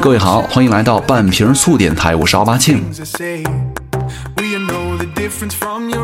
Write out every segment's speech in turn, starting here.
各位好，欢迎来到半瓶醋电台，我是奥巴庆。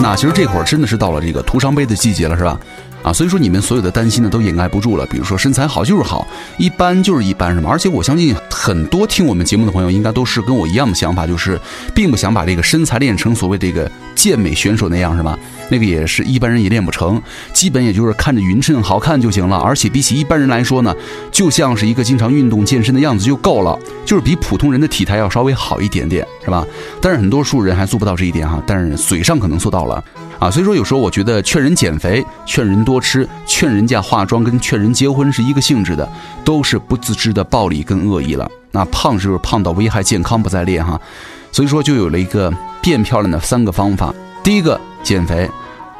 那其实这会儿真的是到了这个徒伤悲的季节了，是吧？啊，所以说你们所有的担心呢都掩盖不住了。比如说身材好就是好，一般就是一般，是吗？而且我相信很多听我们节目的朋友应该都是跟我一样的想法，就是并不想把这个身材练成所谓这个健美选手那样，是吧？那个也是一般人也练不成，基本也就是看着匀称好看就行了。而且比起一般人来说呢，就像是一个经常运动健身的样子就够了，就是比普通人的体态要稍微好一点点，是吧？但是很多数人还做不到这一点哈，但是嘴上可能做到了。啊，所以说有时候我觉得劝人减肥、劝人多吃、劝人家化妆，跟劝人结婚是一个性质的，都是不自知的暴力跟恶意了。那胖就是胖到危害健康不再练哈，所以说就有了一个变漂亮的三个方法：第一个减肥，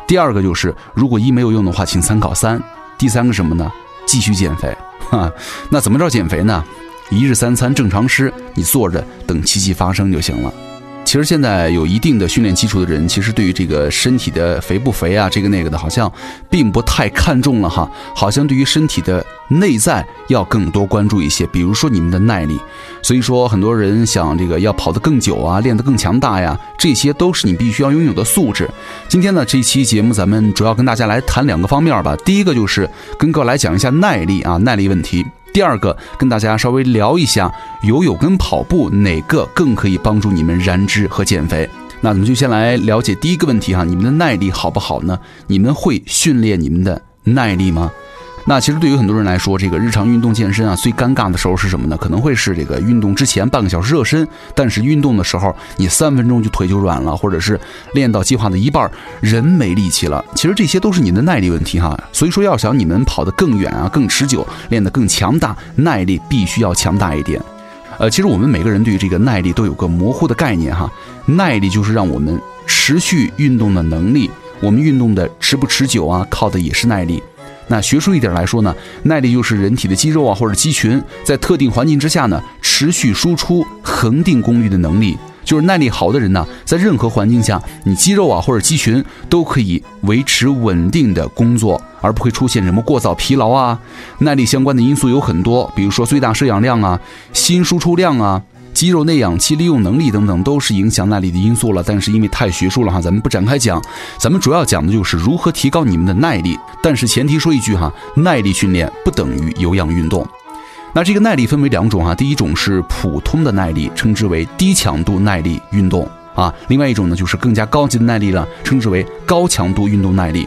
第二个就是如果一没有用的话，请参考三，第三个什么呢？继续减肥。哈，那怎么着减肥呢？一日三餐正常吃，你坐着等奇迹发生就行了。其实现在有一定的训练基础的人，其实对于这个身体的肥不肥啊，这个那个的，好像并不太看重了哈。好像对于身体的内在要更多关注一些，比如说你们的耐力。所以说，很多人想这个要跑得更久啊，练得更强大呀，这些都是你必须要拥有的素质。今天呢，这期节目咱们主要跟大家来谈两个方面吧。第一个就是跟各位来讲一下耐力啊，耐力问题。第二个，跟大家稍微聊一下游泳跟跑步哪个更可以帮助你们燃脂和减肥。那咱们就先来了解第一个问题哈，你们的耐力好不好呢？你们会训练你们的耐力吗？那其实对于很多人来说，这个日常运动健身啊，最尴尬的时候是什么呢？可能会是这个运动之前半个小时热身，但是运动的时候你三分钟就腿就软了，或者是练到计划的一半人没力气了。其实这些都是你的耐力问题哈。所以说要想你们跑得更远啊、更持久，练得更强大，耐力必须要强大一点。呃，其实我们每个人对于这个耐力都有个模糊的概念哈。耐力就是让我们持续运动的能力，我们运动的持不持久啊，靠的也是耐力。那学术一点来说呢，耐力就是人体的肌肉啊或者肌群在特定环境之下呢持续输出恒定功率的能力。就是耐力好的人呢，在任何环境下，你肌肉啊或者肌群都可以维持稳定的工作，而不会出现什么过早疲劳啊。耐力相关的因素有很多，比如说最大摄氧量啊、心输出量啊。肌肉内氧气利用能力等等都是影响耐力的因素了，但是因为太学术了哈，咱们不展开讲。咱们主要讲的就是如何提高你们的耐力。但是前提说一句哈，耐力训练不等于有氧运动。那这个耐力分为两种哈，第一种是普通的耐力，称之为低强度耐力运动啊。另外一种呢，就是更加高级的耐力了，称之为高强度运动耐力。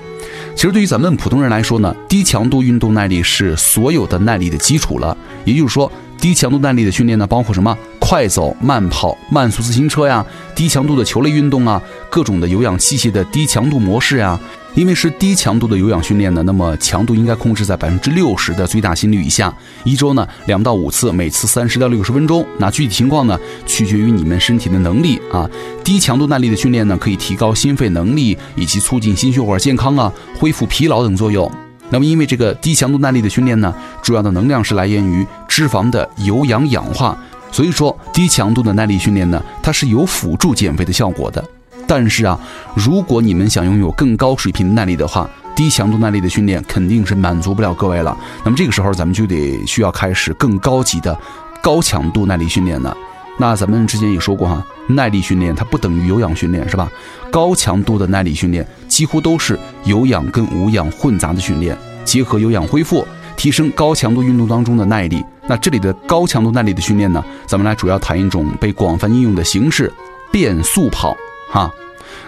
其实对于咱们普通人来说呢，低强度运动耐力是所有的耐力的基础了。也就是说，低强度耐力的训练呢，包括什么？快走、慢跑、慢速自行车呀，低强度的球类运动啊，各种的有氧器械的低强度模式呀。因为是低强度的有氧训练呢，那么强度应该控制在百分之六十的最大心率以下。一周呢两到五次，每次三十到六十分钟。那具体情况呢，取决于你们身体的能力啊。低强度耐力的训练呢，可以提高心肺能力以及促进心血管健康啊，恢复疲劳等作用。那么因为这个低强度耐力的训练呢，主要的能量是来源于脂肪的有氧氧化。所以说，低强度的耐力训练呢，它是有辅助减肥的效果的。但是啊，如果你们想拥有更高水平的耐力的话，低强度耐力的训练肯定是满足不了各位了。那么这个时候，咱们就得需要开始更高级的高强度耐力训练了。那咱们之前也说过哈，耐力训练它不等于有氧训练，是吧？高强度的耐力训练几乎都是有氧跟无氧混杂的训练，结合有氧恢复，提升高强度运动当中的耐力。那这里的高强度耐力的训练呢，咱们来主要谈一种被广泛应用的形式——变速跑，哈。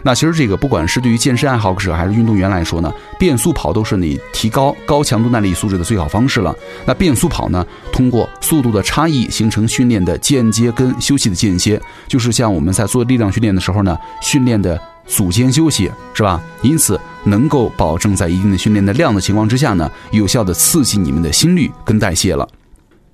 那其实这个不管是对于健身爱好者还是运动员来说呢，变速跑都是你提高高强度耐力素质的最好方式了。那变速跑呢，通过速度的差异形成训练的间接跟休息的间歇，就是像我们在做力量训练的时候呢，训练的组间休息，是吧？因此能够保证在一定的训练的量的情况之下呢，有效的刺激你们的心率跟代谢了。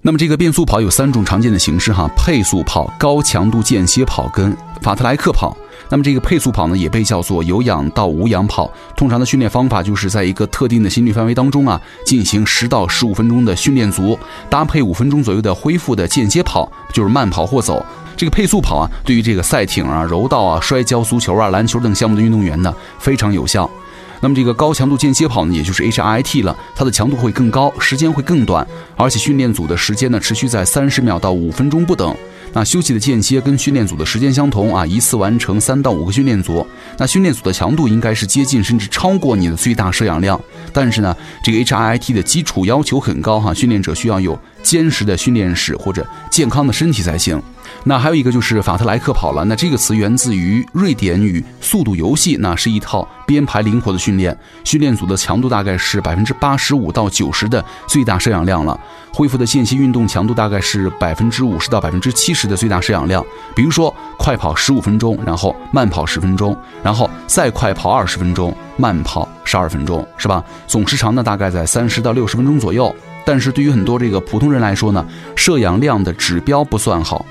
那么这个变速跑有三种常见的形式哈，配速跑、高强度间歇跑跟法特莱克跑。那么这个配速跑呢，也被叫做有氧到无氧跑。通常的训练方法就是在一个特定的心率范围当中啊，进行十到十五分钟的训练组，搭配五分钟左右的恢复的间歇跑，就是慢跑或走。这个配速跑啊，对于这个赛艇啊、柔道啊、摔跤、足球啊、篮球等项目的运动员呢，非常有效。那么这个高强度间歇跑呢，也就是 HIIT 了，它的强度会更高，时间会更短，而且训练组的时间呢，持续在三十秒到五分钟不等。那休息的间歇跟训练组的时间相同啊，一次完成三到五个训练组。那训练组的强度应该是接近甚至超过你的最大摄氧量。但是呢，这个 HIIT 的基础要求很高哈，训练者需要有坚实的训练室或者健康的身体才行。那还有一个就是法特莱克跑了，那这个词源自于瑞典语“速度游戏”，那是一套编排灵活的训练。训练组的强度大概是百分之八十五到九十的最大摄氧量了，恢复的间歇运动强度大概是百分之五十到百分之七十的最大摄氧量。比如说快跑十五分钟，然后慢跑十分钟，然后再快跑二十分钟，慢跑十二分钟，是吧？总时长呢大概在三十到六十分钟左右。但是对于很多这个普通人来说呢，摄氧量的指标不算好。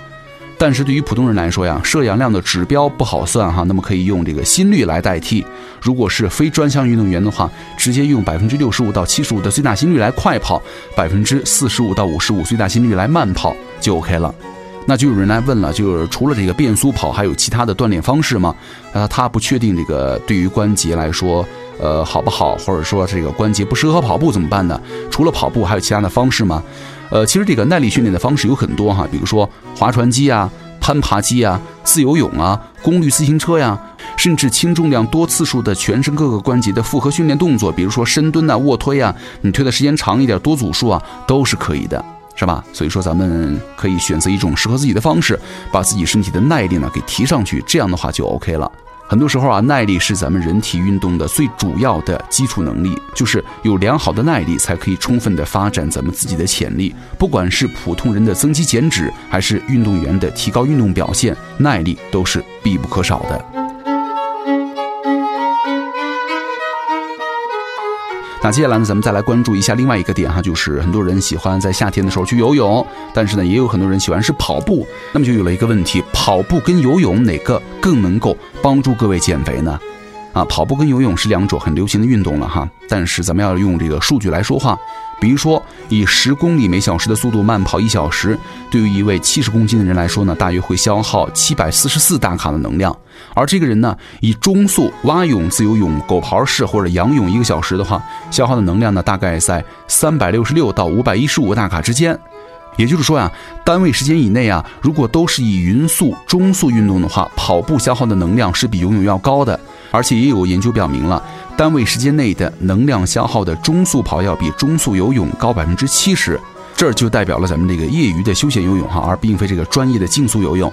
但是对于普通人来说呀，摄氧量的指标不好算哈，那么可以用这个心率来代替。如果是非专项运动员的话，直接用百分之六十五到七十五的最大心率来快跑，百分之四十五到五十五最大心率来慢跑就 OK 了。那就有人来问了，就是除了这个变速跑，还有其他的锻炼方式吗？啊，他不确定这个对于关节来说，呃，好不好？或者说这个关节不适合跑步怎么办呢？除了跑步，还有其他的方式吗？呃，其实这个耐力训练的方式有很多哈，比如说划船机啊、攀爬机啊、自由泳啊、功率自行车呀，甚至轻重量多次数的全身各个关节的复合训练动作，比如说深蹲啊、卧推啊，你推的时间长一点，多组数啊，都是可以的，是吧？所以说咱们可以选择一种适合自己的方式，把自己身体的耐力呢给提上去，这样的话就 OK 了。很多时候啊，耐力是咱们人体运动的最主要的基础能力，就是有良好的耐力，才可以充分的发展咱们自己的潜力。不管是普通人的增肌减脂，还是运动员的提高运动表现，耐力都是必不可少的。那接下来呢，咱们再来关注一下另外一个点哈，就是很多人喜欢在夏天的时候去游泳，但是呢，也有很多人喜欢是跑步。那么就有了一个问题：跑步跟游泳哪个更能够帮助各位减肥呢？啊，跑步跟游泳是两种很流行的运动了哈，但是咱们要用这个数据来说话。比如说，以十公里每小时的速度慢跑一小时，对于一位七十公斤的人来说呢，大约会消耗七百四十四大卡的能量。而这个人呢，以中速蛙泳、自由泳、狗刨式或者仰泳一个小时的话，消耗的能量呢，大概在三百六十六到五百一十五大卡之间。也就是说呀，单位时间以内啊，如果都是以匀速、中速运动的话，跑步消耗的能量是比游泳要高的。而且也有研究表明了。单位时间内的能量消耗的中速跑要比中速游泳高百分之七十，这就代表了咱们这个业余的休闲游泳哈，而并非这个专业的竞速游泳。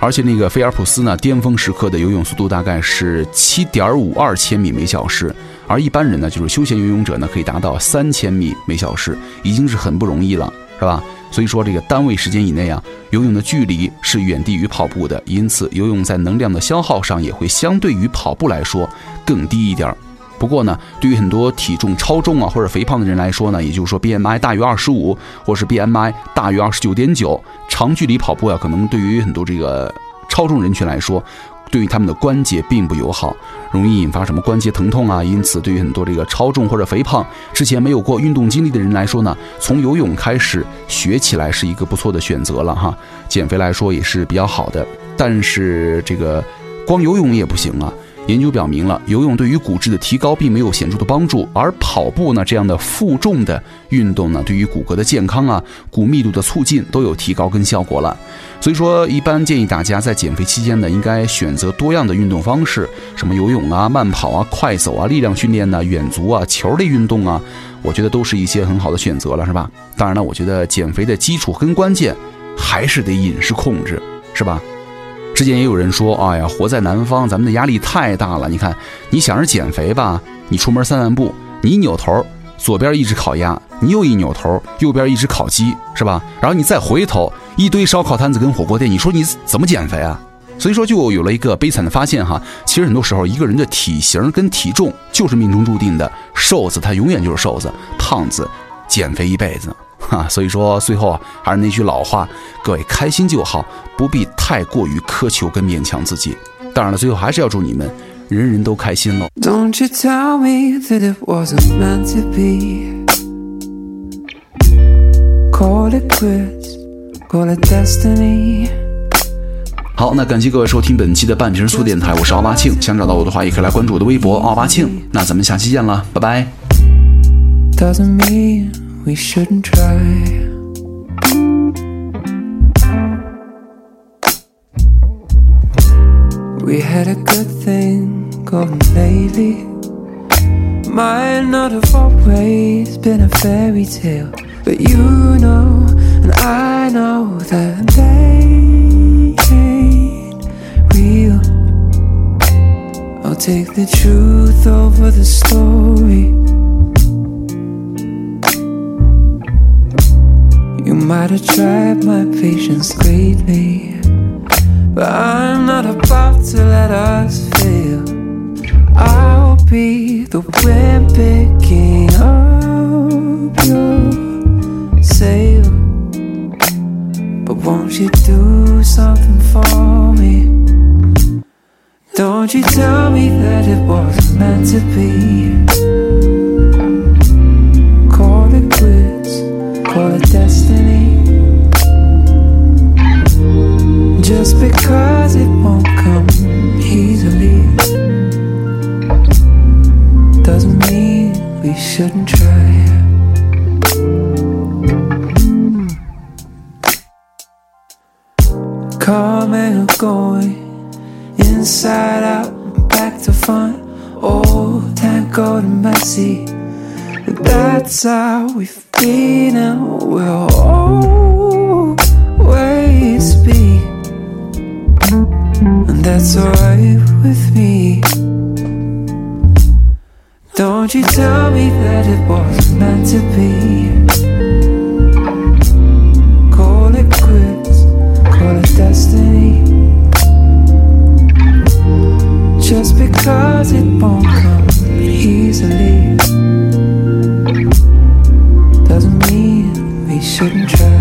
而且那个菲尔普斯呢，巅峰时刻的游泳速度大概是七点五二千米每小时，而一般人呢，就是休闲游泳者呢，可以达到三千米每小时，已经是很不容易了，是吧？所以说这个单位时间以内啊，游泳的距离是远低于跑步的，因此游泳在能量的消耗上也会相对于跑步来说更低一点儿。不过呢，对于很多体重超重啊或者肥胖的人来说呢，也就是说 BMI 大于二十五，或是 BMI 大于二十九点九，长距离跑步啊，可能对于很多这个超重人群来说，对于他们的关节并不友好，容易引发什么关节疼痛啊。因此，对于很多这个超重或者肥胖、之前没有过运动经历的人来说呢，从游泳开始学起来是一个不错的选择了哈。减肥来说也是比较好的，但是这个光游泳也不行啊。研究表明了，游泳对于骨质的提高并没有显著的帮助，而跑步呢这样的负重的运动呢，对于骨骼的健康啊、骨密度的促进都有提高跟效果了。所以说，一般建议大家在减肥期间呢，应该选择多样的运动方式，什么游泳啊、慢跑啊、快走啊、力量训练呢、远足啊、球类运动啊，我觉得都是一些很好的选择了，是吧？当然了，我觉得减肥的基础跟关键还是得饮食控制，是吧？之前也有人说，哎呀，活在南方，咱们的压力太大了。你看，你想着减肥吧，你出门散散步，你一扭头，左边一只烤鸭，你又一扭头，右边一只烤鸡，是吧？然后你再回头，一堆烧烤摊子跟火锅店，你说你怎么减肥啊？所以说，就有了一个悲惨的发现哈，其实很多时候，一个人的体型跟体重就是命中注定的，瘦子他永远就是瘦子，胖子减肥一辈子。哈，所以说最后啊，还是那句老话，各位开心就好，不必太过于苛求跟勉强自己。当然了，最后还是要祝你们人人都开心喽。好，那感谢各位收听本期的半瓶醋电台，我是奥巴庆。想找到我的话，也可以来关注我的微博奥巴庆。那咱们下期见了，拜拜。We shouldn't try. We had a good thing going lately. Might not have always been a fairy tale, but you know, and I know that they ain't real. I'll take the truth over the story. Might have tried my patience greatly, but I'm not about to let us fail. I'll be the wind picking up your sail. But won't you do something for me? Don't you tell me that it wasn't meant to be. But that's how we've been and we'll always be. And that's alright with me. Don't you tell me that it wasn't meant to be. Call it quits, call it destiny. Just because it won't come easily shouldn't try.